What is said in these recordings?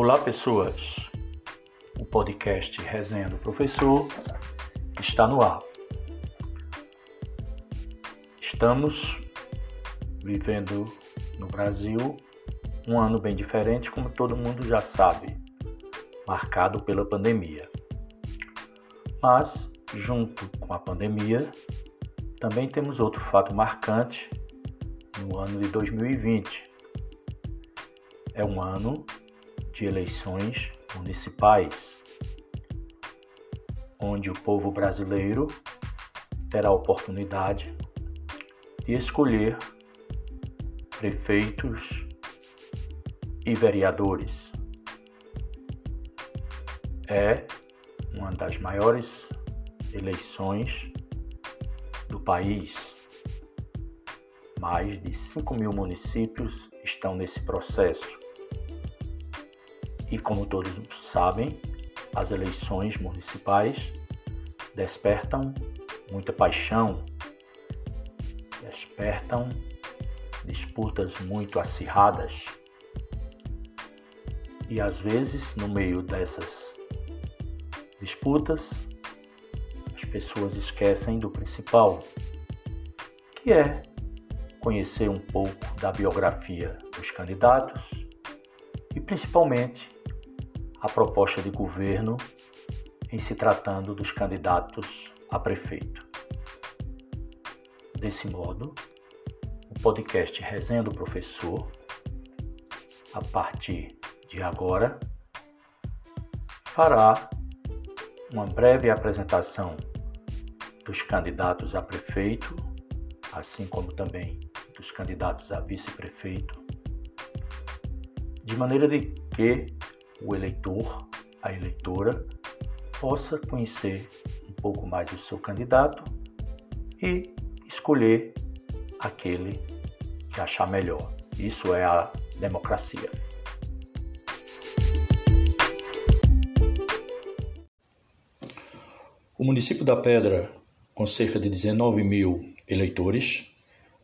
Olá, pessoas. O podcast Resenha do Professor está no ar. Estamos vivendo no Brasil um ano bem diferente, como todo mundo já sabe, marcado pela pandemia. Mas, junto com a pandemia, também temos outro fato marcante no ano de 2020. É um ano de eleições municipais, onde o povo brasileiro terá a oportunidade de escolher prefeitos e vereadores. É uma das maiores eleições do país. Mais de 5 mil municípios estão nesse processo. E como todos sabem, as eleições municipais despertam muita paixão, despertam disputas muito acirradas. E às vezes, no meio dessas disputas, as pessoas esquecem do principal, que é conhecer um pouco da biografia dos candidatos e principalmente a proposta de governo em se tratando dos candidatos a prefeito. Desse modo, o podcast Resenha do Professor, a partir de agora, fará uma breve apresentação dos candidatos a prefeito, assim como também dos candidatos a vice-prefeito, de maneira de que o eleitor, a eleitora, possa conhecer um pouco mais do seu candidato e escolher aquele que achar melhor. Isso é a democracia. O município da Pedra, com cerca de 19 mil eleitores,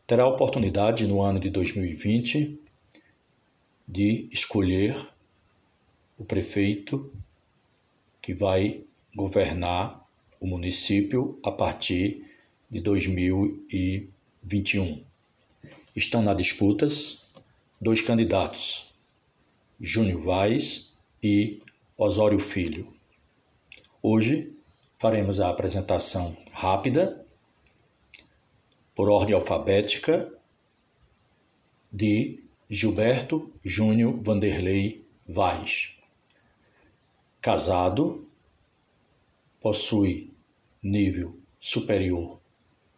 terá a oportunidade no ano de 2020 de escolher o prefeito que vai governar o município a partir de 2021. Estão na disputas dois candidatos, Júnior Vaz e Osório Filho. Hoje faremos a apresentação rápida, por ordem alfabética, de Gilberto Júnior Vanderlei Vaz casado, possui nível superior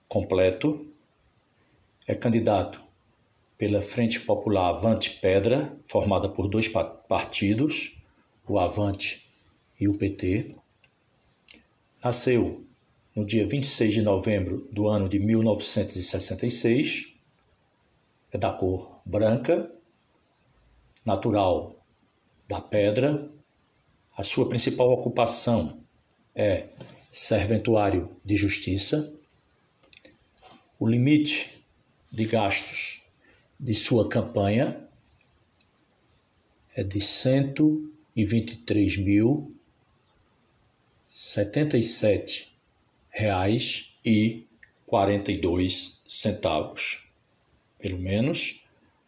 completo, é candidato pela Frente Popular Avante Pedra, formada por dois partidos, o Avante e o PT. Nasceu no dia 26 de novembro do ano de 1966, é da cor branca, natural da Pedra, a sua principal ocupação é serventuário de justiça. O limite de gastos de sua campanha é de cento e vinte e três mil setenta e sete reais e quarenta e dois centavos. Pelo menos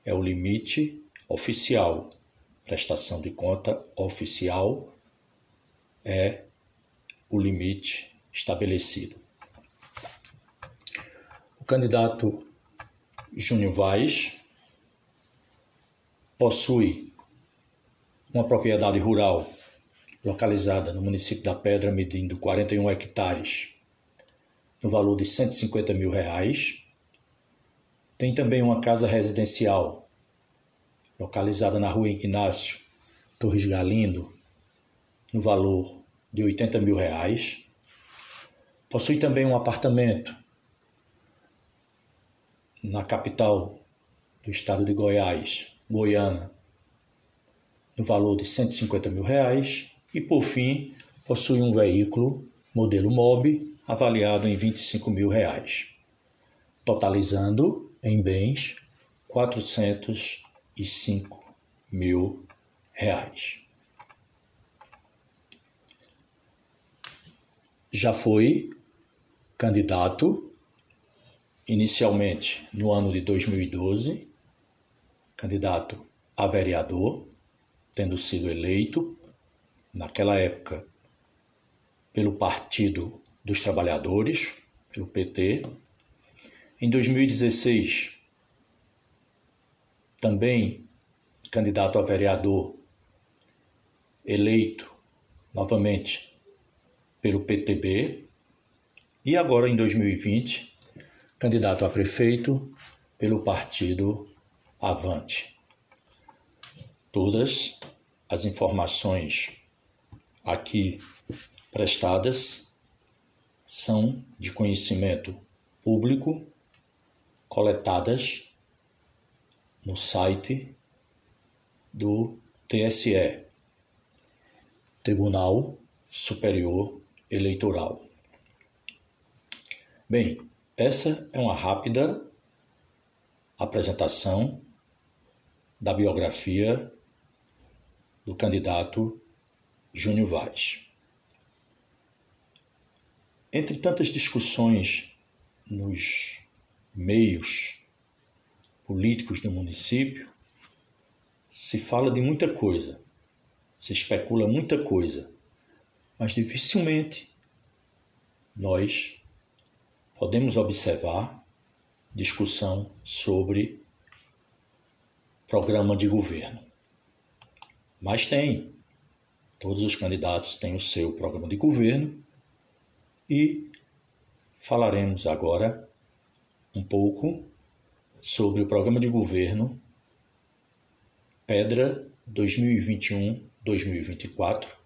é o limite oficial, prestação de conta oficial é o limite estabelecido. O candidato Júnior Vaz possui uma propriedade rural localizada no município da Pedra, medindo 41 hectares, no valor de 150 mil reais. Tem também uma casa residencial localizada na rua Ignácio Torres Galindo, no valor de 80 mil reais. Possui também um apartamento na capital do estado de Goiás, Goiânia, no valor de 150 mil reais. E, por fim, possui um veículo modelo MOB avaliado em 25 mil reais, totalizando em bens 405 mil reais. Já foi candidato inicialmente no ano de 2012, candidato a vereador, tendo sido eleito naquela época pelo Partido dos Trabalhadores, pelo PT. Em 2016, também candidato a vereador, eleito novamente pelo PTB. E agora, em 2020, candidato a prefeito pelo partido Avante. Todas as informações aqui prestadas são de conhecimento público, coletadas no site do TSE, Tribunal Superior Eleitoral. Bem, essa é uma rápida apresentação da biografia do candidato Júnior Vaz. Entre tantas discussões nos meios políticos do município, se fala de muita coisa, se especula muita coisa, mas dificilmente nós podemos observar discussão sobre programa de governo. Mas tem. Todos os candidatos têm o seu programa de governo e falaremos agora um pouco sobre o programa de governo Pedra 2021-2024,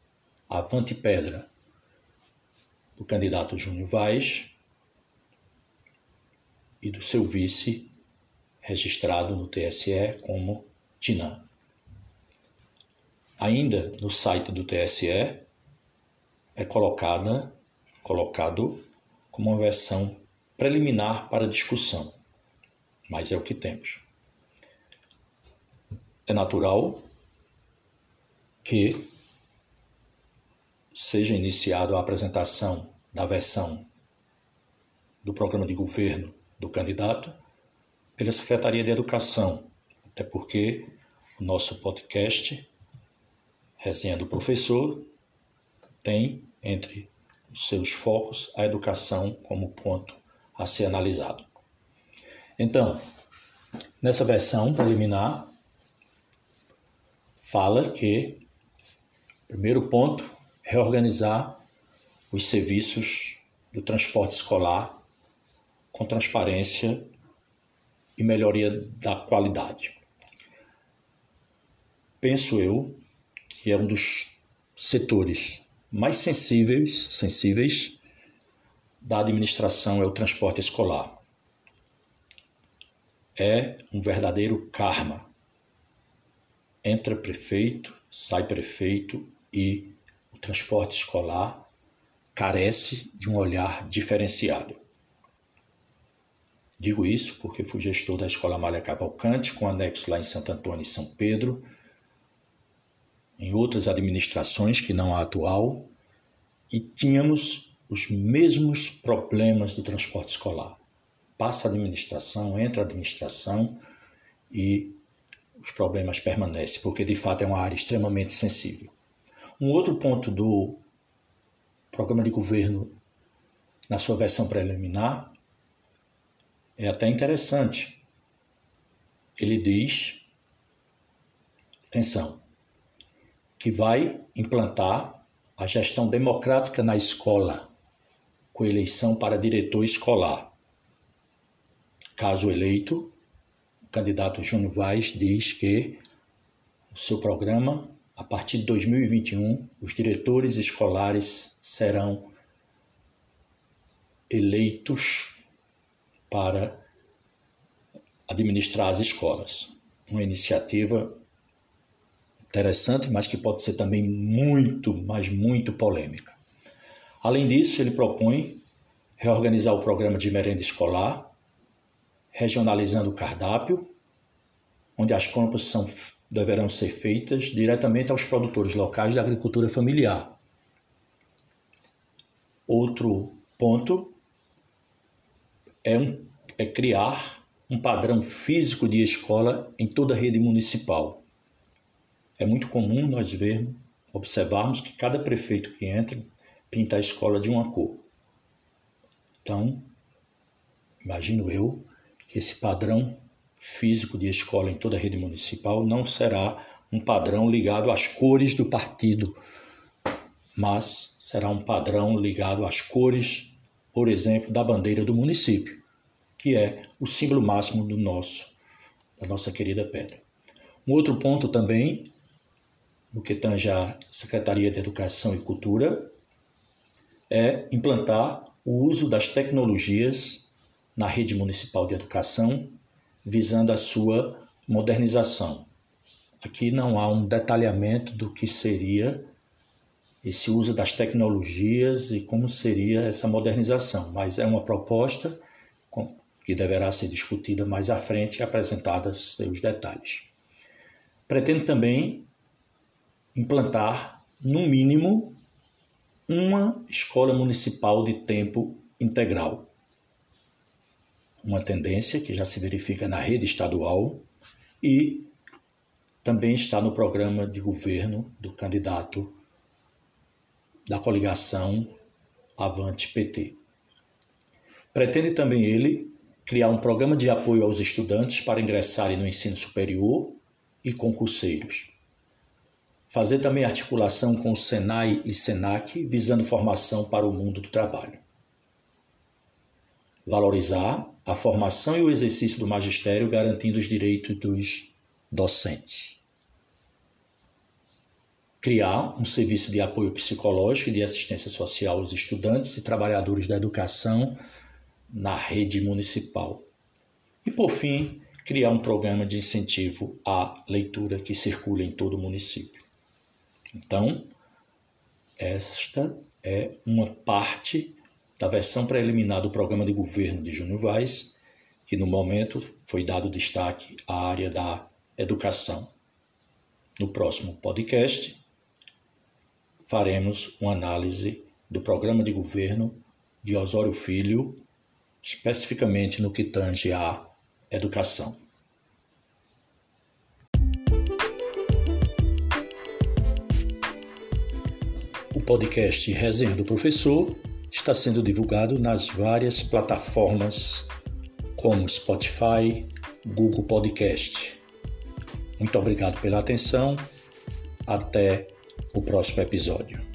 Avante Pedra, do candidato Júnior Vaz e do seu vice, registrado no TSE como Tinan. Ainda no site do TSE é colocada colocado como uma versão preliminar para discussão, mas é o que temos. É natural que seja iniciada a apresentação da versão do programa de governo do candidato pela Secretaria de Educação, até porque o nosso podcast Resenha do Professor tem entre os seus focos a educação como ponto a ser analisado. Então, nessa versão preliminar, fala que, primeiro ponto, reorganizar os serviços do transporte escolar com transparência e melhoria da qualidade. Penso eu que é um dos setores mais sensíveis, sensíveis da administração é o transporte escolar. É um verdadeiro karma. Entra prefeito, sai prefeito e o transporte escolar carece de um olhar diferenciado. Digo isso porque fui gestor da Escola Malha Cavalcante, com anexo lá em Santo Antônio e São Pedro, em outras administrações que não a atual, e tínhamos os mesmos problemas do transporte escolar. Passa a administração, entra a administração e os problemas permanecem, porque de fato é uma área extremamente sensível. Um outro ponto do programa de governo, na sua versão preliminar, é até interessante. Ele diz: atenção, que vai implantar a gestão democrática na escola, com eleição para diretor escolar. Caso eleito, o candidato Júnior Vaz diz que o seu programa, a partir de 2021, os diretores escolares serão eleitos para administrar as escolas. Uma iniciativa interessante, mas que pode ser também muito, mas muito polêmica. Além disso, ele propõe reorganizar o programa de merenda escolar, regionalizando o cardápio, onde as compras são, deverão ser feitas diretamente aos produtores locais da agricultura familiar. Outro ponto é, um, é criar um padrão físico de escola em toda a rede municipal. É muito comum nós vermos, observarmos que cada prefeito que entra pinta a escola de uma cor. Então, imagino eu que esse padrão físico de escola em toda a rede municipal não será um padrão ligado às cores do partido, mas será um padrão ligado às cores, por exemplo, da bandeira do município, que é o símbolo máximo do nosso, da nossa querida pedra. Um outro ponto também, no que tange a Secretaria de Educação e Cultura, é implantar o uso das tecnologias na rede municipal de educação, visando a sua modernização. Aqui não há um detalhamento do que seria esse uso das tecnologias e como seria essa modernização, mas é uma proposta que deverá ser discutida mais à frente e apresentada seus detalhes. Pretendo também implantar, no mínimo, uma escola municipal de tempo integral. Uma tendência que já se verifica na rede estadual e também está no programa de governo do candidato da coligação Avante PT. Pretende também ele criar um programa de apoio aos estudantes para ingressarem no ensino superior e concurseiros. Fazer também articulação com o Senai e Senac, visando formação para o mundo do trabalho. Valorizar a formação e o exercício do magistério, garantindo os direitos dos docente. Criar um serviço de apoio psicológico e de assistência social aos estudantes e trabalhadores da educação na rede municipal. E, por fim, criar um programa de incentivo à leitura que circula em todo o município. Então, esta é uma parte da versão preliminar do programa de governo de Júnior Vaz, que no momento foi dado destaque à área da educação. No próximo podcast, faremos uma análise do programa de governo de Osório Filho, especificamente no que tange à educação. O podcast Resenha do Professor está sendo divulgado nas várias plataformas como Spotify, Google Podcast. Muito obrigado pela atenção. Até o próximo episódio.